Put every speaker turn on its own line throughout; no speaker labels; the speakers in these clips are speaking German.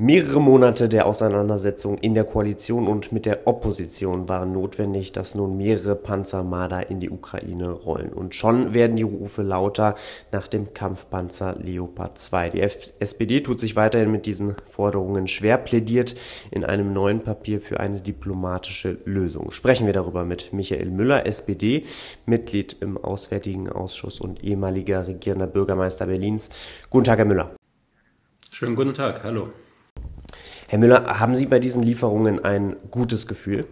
Mehrere Monate der Auseinandersetzung in der Koalition und mit der Opposition waren notwendig, dass nun mehrere Panzer Marder in die Ukraine rollen. Und schon werden die Rufe lauter nach dem Kampfpanzer Leopard 2. Die SPD tut sich weiterhin mit diesen Forderungen schwer, plädiert in einem neuen Papier für eine diplomatische Lösung. Sprechen wir darüber mit Michael Müller, SPD, Mitglied im Auswärtigen Ausschuss und ehemaliger regierender Bürgermeister Berlins. Guten Tag, Herr Müller.
Schönen guten Tag, hallo.
Herr Müller, haben Sie bei diesen Lieferungen ein gutes Gefühl?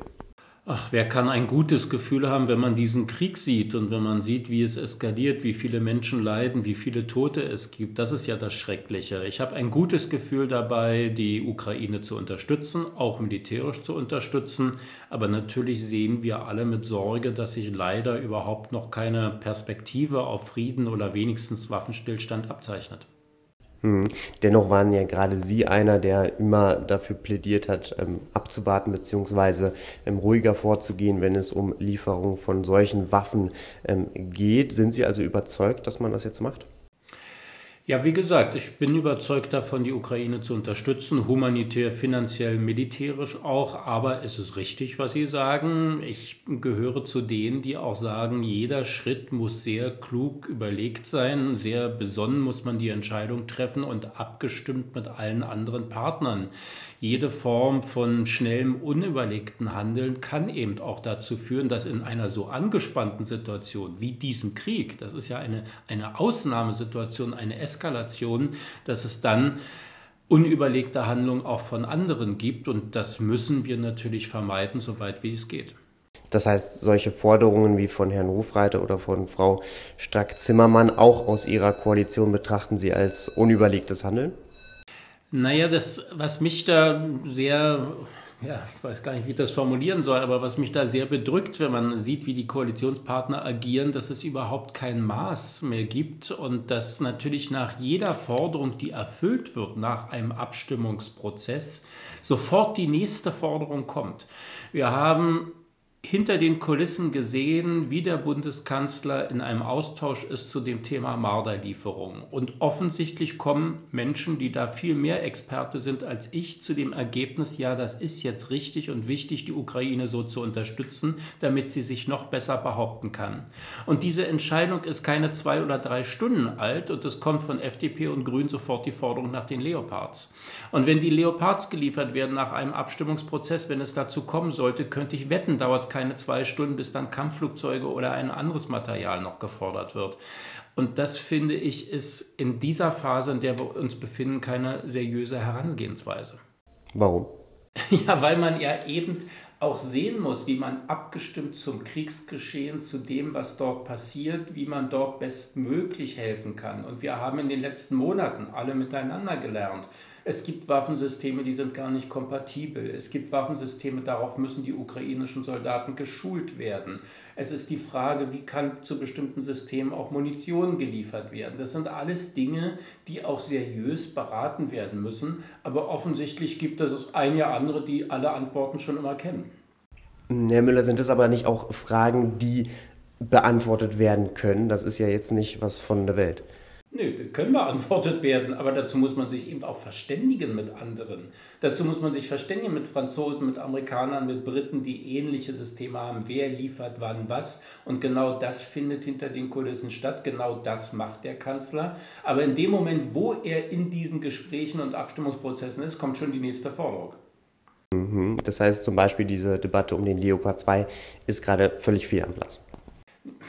Ach, wer kann ein gutes Gefühl haben, wenn man diesen Krieg sieht und wenn man sieht, wie es eskaliert, wie viele Menschen leiden, wie viele Tote es gibt? Das ist ja das Schreckliche. Ich habe ein gutes Gefühl dabei, die Ukraine zu unterstützen, auch militärisch zu unterstützen. Aber natürlich sehen wir alle mit Sorge, dass sich leider überhaupt noch keine Perspektive auf Frieden oder wenigstens Waffenstillstand abzeichnet.
Hm. Dennoch waren ja gerade Sie einer, der immer dafür plädiert hat, ähm, abzuwarten bzw. Ähm, ruhiger vorzugehen, wenn es um Lieferung von solchen Waffen ähm, geht. Sind Sie also überzeugt, dass man das jetzt macht?
Ja, wie gesagt, ich bin überzeugt davon, die Ukraine zu unterstützen, humanitär, finanziell, militärisch auch. Aber es ist richtig, was Sie sagen. Ich gehöre zu denen, die auch sagen, jeder Schritt muss sehr klug überlegt sein, sehr besonnen muss man die Entscheidung treffen und abgestimmt mit allen anderen Partnern jede Form von schnellem, unüberlegten Handeln kann eben auch dazu führen, dass in einer so angespannten Situation wie diesem Krieg, das ist ja eine, eine Ausnahmesituation, eine Eskalation, dass es dann unüberlegte Handlungen auch von anderen gibt und das müssen wir natürlich vermeiden, soweit wie es geht.
Das heißt, solche Forderungen wie von Herrn Hofreiter oder von Frau Strack-Zimmermann auch aus Ihrer Koalition betrachten Sie als unüberlegtes Handeln?
Naja, das, was mich da sehr, ja, ich weiß gar nicht, wie ich das formulieren soll, aber was mich da sehr bedrückt, wenn man sieht, wie die Koalitionspartner agieren, dass es überhaupt kein Maß mehr gibt und dass natürlich nach jeder Forderung, die erfüllt wird, nach einem Abstimmungsprozess, sofort die nächste Forderung kommt. Wir haben hinter den Kulissen gesehen, wie der Bundeskanzler in einem Austausch ist zu dem Thema Marderlieferungen. Und offensichtlich kommen Menschen, die da viel mehr Experte sind als ich, zu dem Ergebnis, ja, das ist jetzt richtig und wichtig, die Ukraine so zu unterstützen, damit sie sich noch besser behaupten kann. Und diese Entscheidung ist keine zwei oder drei Stunden alt und es kommt von FDP und Grün sofort die Forderung nach den Leopards. Und wenn die Leopards geliefert werden nach einem Abstimmungsprozess, wenn es dazu kommen sollte, könnte ich wetten, dauert es keine zwei Stunden, bis dann Kampfflugzeuge oder ein anderes Material noch gefordert wird. Und das finde ich ist in dieser Phase, in der wir uns befinden, keine seriöse Herangehensweise.
Warum?
Ja, weil man ja eben auch sehen muss, wie man abgestimmt zum Kriegsgeschehen, zu dem, was dort passiert, wie man dort bestmöglich helfen kann. Und wir haben in den letzten Monaten alle miteinander gelernt, es gibt Waffensysteme, die sind gar nicht kompatibel. Es gibt Waffensysteme, darauf müssen die ukrainischen Soldaten geschult werden. Es ist die Frage, wie kann zu bestimmten Systemen auch Munition geliefert werden. Das sind alles Dinge, die auch seriös beraten werden müssen. Aber offensichtlich gibt es eine andere, die alle Antworten schon immer kennen.
Herr Müller, sind das aber nicht auch Fragen, die beantwortet werden können? Das ist ja jetzt nicht was von der Welt.
Nö, können beantwortet werden, aber dazu muss man sich eben auch verständigen mit anderen. Dazu muss man sich verständigen mit Franzosen, mit Amerikanern, mit Briten, die ähnliche Systeme haben. Wer liefert wann was? Und genau das findet hinter den Kulissen statt. Genau das macht der Kanzler. Aber in dem Moment, wo er in diesen Gesprächen und Abstimmungsprozessen ist, kommt schon die nächste Forderung.
Mhm. Das heißt zum Beispiel, diese Debatte um den Leopard 2 ist gerade völlig fehl am Platz.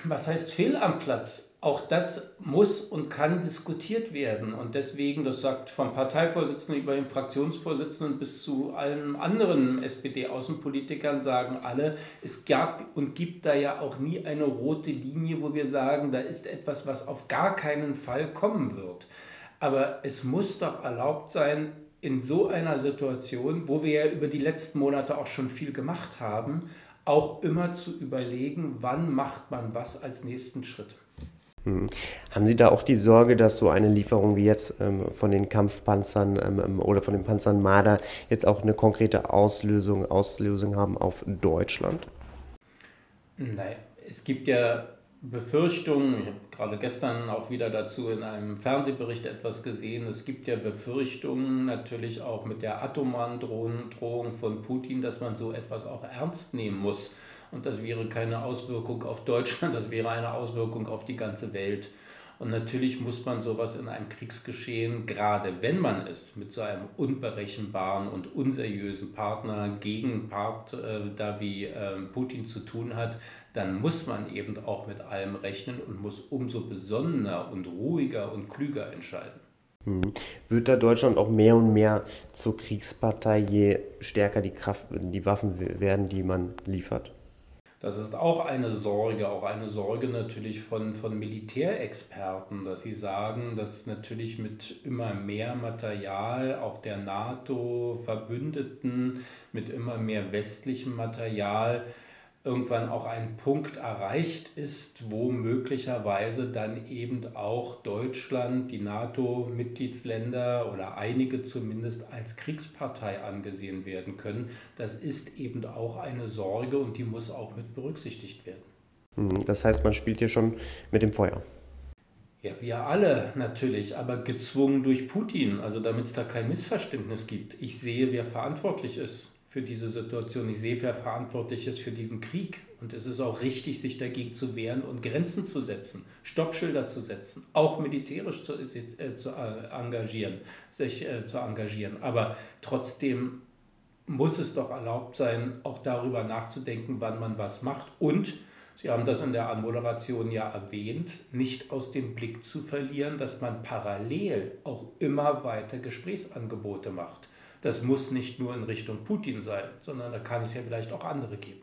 Was heißt fehl am Platz? Auch das muss und kann diskutiert werden. Und deswegen, das sagt vom Parteivorsitzenden über den Fraktionsvorsitzenden bis zu allen anderen SPD-Außenpolitikern, sagen alle, es gab und gibt da ja auch nie eine rote Linie, wo wir sagen, da ist etwas, was auf gar keinen Fall kommen wird. Aber es muss doch erlaubt sein, in so einer Situation, wo wir ja über die letzten Monate auch schon viel gemacht haben, auch immer zu überlegen, wann macht man was als nächsten Schritt.
Hm. Haben Sie da auch die Sorge, dass so eine Lieferung wie jetzt ähm, von den Kampfpanzern ähm, ähm, oder von den Panzern Marder jetzt auch eine konkrete Auslösung, Auslösung haben auf Deutschland?
Nein, es gibt ja Befürchtungen, ich habe gerade gestern auch wieder dazu in einem Fernsehbericht etwas gesehen, es gibt ja Befürchtungen natürlich auch mit der atomaren Drohung von Putin, dass man so etwas auch ernst nehmen muss. Und das wäre keine Auswirkung auf Deutschland, das wäre eine Auswirkung auf die ganze Welt. Und natürlich muss man sowas in einem Kriegsgeschehen, gerade wenn man es mit so einem unberechenbaren und unseriösen Partner, Gegenpart äh, da wie äh, Putin zu tun hat, dann muss man eben auch mit allem rechnen und muss umso besonnener und ruhiger und klüger entscheiden.
Hm. Wird da Deutschland auch mehr und mehr zur Kriegspartei, je stärker die Kraft, die Waffen werden, die man liefert?
Das ist auch eine Sorge, auch eine Sorge natürlich von, von Militärexperten, dass sie sagen, dass natürlich mit immer mehr Material, auch der NATO-Verbündeten, mit immer mehr westlichem Material, irgendwann auch ein Punkt erreicht ist, wo möglicherweise dann eben auch Deutschland, die NATO-Mitgliedsländer oder einige zumindest als Kriegspartei angesehen werden können. Das ist eben auch eine Sorge und die muss auch mit berücksichtigt werden.
Hm, das heißt, man spielt hier schon mit dem Feuer.
Ja, wir alle natürlich, aber gezwungen durch Putin, also damit es da kein Missverständnis gibt. Ich sehe, wer verantwortlich ist für diese Situation. Ich sehe, wer verantwortlich ist für diesen Krieg. Und es ist auch richtig, sich dagegen zu wehren und Grenzen zu setzen, Stoppschilder zu setzen, auch militärisch zu, äh, zu äh, engagieren, sich äh, zu engagieren. Aber trotzdem muss es doch erlaubt sein, auch darüber nachzudenken, wann man was macht. Und Sie haben das in der Anmoderation ja erwähnt, nicht aus dem Blick zu verlieren, dass man parallel auch immer weiter Gesprächsangebote macht. Das muss nicht nur in Richtung Putin sein, sondern da kann es ja vielleicht auch andere geben.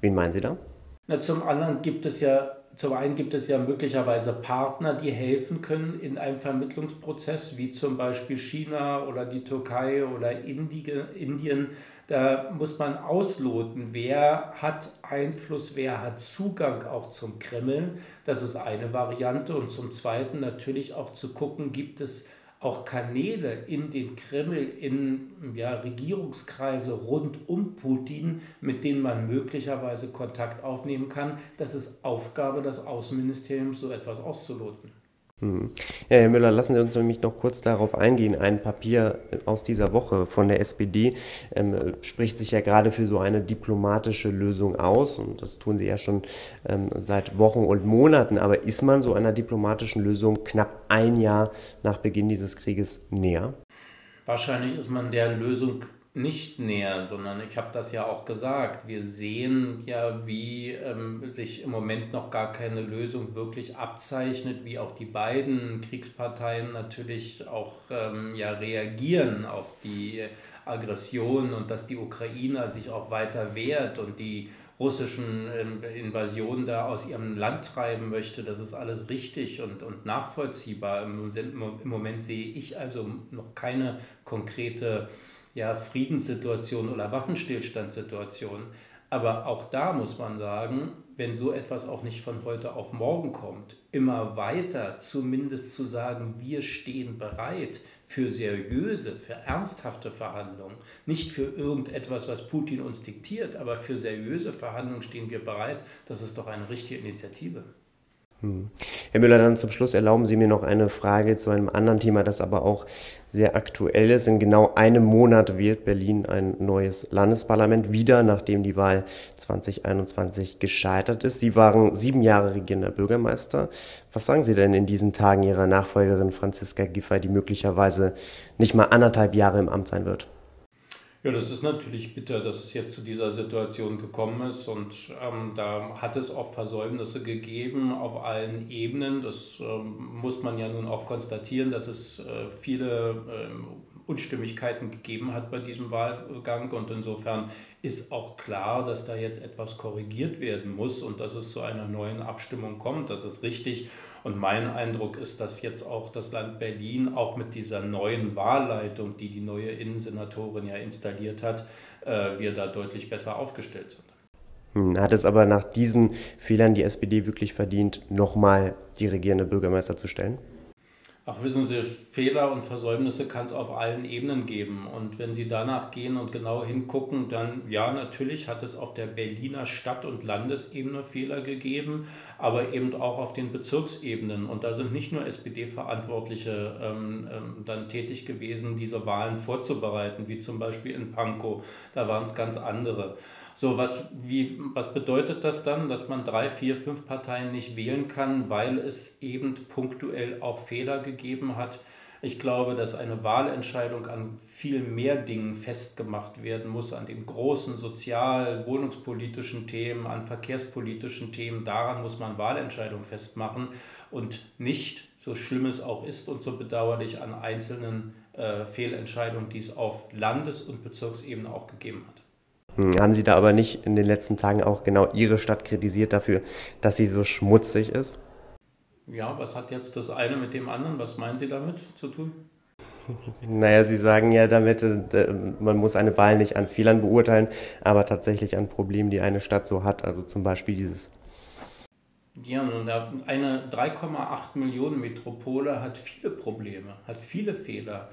Wen meinen Sie da?
Na, zum anderen gibt es ja, zum einen gibt es ja möglicherweise Partner, die helfen können in einem Vermittlungsprozess, wie zum Beispiel China oder die Türkei oder Indien. Da muss man ausloten, wer hat Einfluss, wer hat Zugang auch zum Kreml. Das ist eine Variante. Und zum Zweiten natürlich auch zu gucken, gibt es auch Kanäle in den Kreml, in ja, Regierungskreise rund um Putin, mit denen man möglicherweise Kontakt aufnehmen kann. Das ist Aufgabe des Außenministeriums, so etwas auszuloten.
Hm. Ja, Herr Müller, lassen Sie uns nämlich noch kurz darauf eingehen. Ein Papier aus dieser Woche von der SPD ähm, spricht sich ja gerade für so eine diplomatische Lösung aus und das tun Sie ja schon ähm, seit Wochen und Monaten. Aber ist man so einer diplomatischen Lösung knapp ein Jahr nach Beginn dieses Krieges näher?
Wahrscheinlich ist man der Lösung nicht näher, sondern ich habe das ja auch gesagt. Wir sehen ja, wie ähm, sich im Moment noch gar keine Lösung wirklich abzeichnet, wie auch die beiden Kriegsparteien natürlich auch ähm, ja, reagieren auf die Aggression und dass die Ukraine sich auch weiter wehrt und die russischen ähm, Invasionen da aus ihrem Land treiben möchte. Das ist alles richtig und, und nachvollziehbar. Im, Im Moment sehe ich also noch keine konkrete ja, Friedenssituation oder Waffenstillstandssituation. Aber auch da muss man sagen, wenn so etwas auch nicht von heute auf morgen kommt, immer weiter zumindest zu sagen, wir stehen bereit für seriöse, für ernsthafte Verhandlungen, nicht für irgendetwas, was Putin uns diktiert, aber für seriöse Verhandlungen stehen wir bereit, das ist doch eine richtige Initiative.
Hm. Herr Müller, dann zum Schluss erlauben Sie mir noch eine Frage zu einem anderen Thema, das aber auch sehr aktuell ist. In genau einem Monat wählt Berlin ein neues Landesparlament wieder, nachdem die Wahl 2021 gescheitert ist. Sie waren sieben Jahre regierender Bürgermeister. Was sagen Sie denn in diesen Tagen Ihrer Nachfolgerin Franziska Giffey, die möglicherweise nicht mal anderthalb Jahre im Amt sein wird?
Ja, das ist natürlich bitter, dass es jetzt zu dieser Situation gekommen ist und ähm, da hat es auch Versäumnisse gegeben auf allen Ebenen. Das ähm, muss man ja nun auch konstatieren, dass es äh, viele ähm, Unstimmigkeiten gegeben hat bei diesem Wahlgang und insofern ist auch klar, dass da jetzt etwas korrigiert werden muss und dass es zu einer neuen Abstimmung kommt. Das ist richtig. Und mein Eindruck ist, dass jetzt auch das Land Berlin, auch mit dieser neuen Wahlleitung, die die neue Innensenatorin ja installiert hat, äh, wir da deutlich besser aufgestellt sind.
Hm, hat es aber nach diesen Fehlern die SPD wirklich verdient, nochmal die regierende Bürgermeister zu stellen?
Ach, wissen Sie, Fehler und Versäumnisse kann es auf allen Ebenen geben. Und wenn Sie danach gehen und genau hingucken, dann ja, natürlich hat es auf der Berliner Stadt- und Landesebene Fehler gegeben, aber eben auch auf den Bezirksebenen. Und da sind nicht nur SPD-Verantwortliche ähm, ähm, dann tätig gewesen, diese Wahlen vorzubereiten, wie zum Beispiel in Pankow. Da waren es ganz andere. So, was, wie, was bedeutet das dann, dass man drei, vier, fünf Parteien nicht wählen kann, weil es eben punktuell auch Fehler gegeben hat? Ich glaube, dass eine Wahlentscheidung an viel mehr Dingen festgemacht werden muss, an den großen sozial-, wohnungspolitischen Themen, an verkehrspolitischen Themen. Daran muss man Wahlentscheidungen festmachen und nicht, so schlimm es auch ist und so bedauerlich, an einzelnen äh, Fehlentscheidungen, die es auf Landes- und Bezirksebene auch gegeben hat.
Hm, haben Sie da aber nicht in den letzten Tagen auch genau Ihre Stadt kritisiert dafür, dass sie so schmutzig ist?
Ja, was hat jetzt das eine mit dem anderen? Was meinen Sie damit zu tun?
Naja, Sie sagen ja damit, äh, man muss eine Wahl nicht an Fehlern beurteilen, aber tatsächlich an Problemen, die eine Stadt so hat. Also zum Beispiel dieses.
Ja, eine 3,8 Millionen Metropole hat viele Probleme, hat viele Fehler.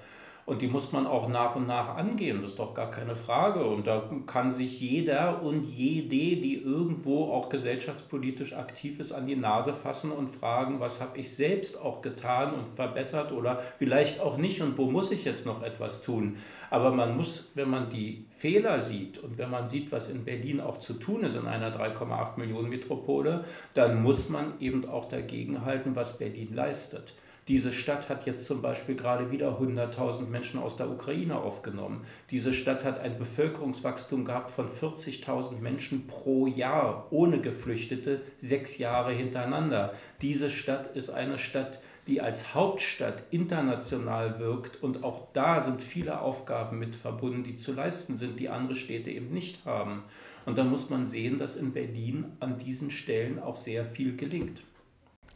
Und die muss man auch nach und nach angehen, das ist doch gar keine Frage. Und da kann sich jeder und jede, die irgendwo auch gesellschaftspolitisch aktiv ist, an die Nase fassen und fragen, was habe ich selbst auch getan und verbessert oder vielleicht auch nicht und wo muss ich jetzt noch etwas tun. Aber man muss, wenn man die Fehler sieht und wenn man sieht, was in Berlin auch zu tun ist in einer 3,8 Millionen Metropole, dann muss man eben auch dagegenhalten, was Berlin leistet. Diese Stadt hat jetzt zum Beispiel gerade wieder 100.000 Menschen aus der Ukraine aufgenommen. Diese Stadt hat ein Bevölkerungswachstum gehabt von 40.000 Menschen pro Jahr ohne Geflüchtete, sechs Jahre hintereinander. Diese Stadt ist eine Stadt, die als Hauptstadt international wirkt und auch da sind viele Aufgaben mit verbunden, die zu leisten sind, die andere Städte eben nicht haben. Und da muss man sehen, dass in Berlin an diesen Stellen auch sehr viel gelingt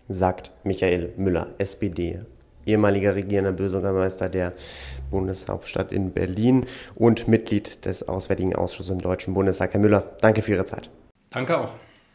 sagt Michael Müller, SPD, ehemaliger regierender Bürgermeister der Bundeshauptstadt in Berlin und Mitglied des Auswärtigen Ausschusses im Deutschen Bundestag. Herr Müller, danke für Ihre Zeit.
Danke auch.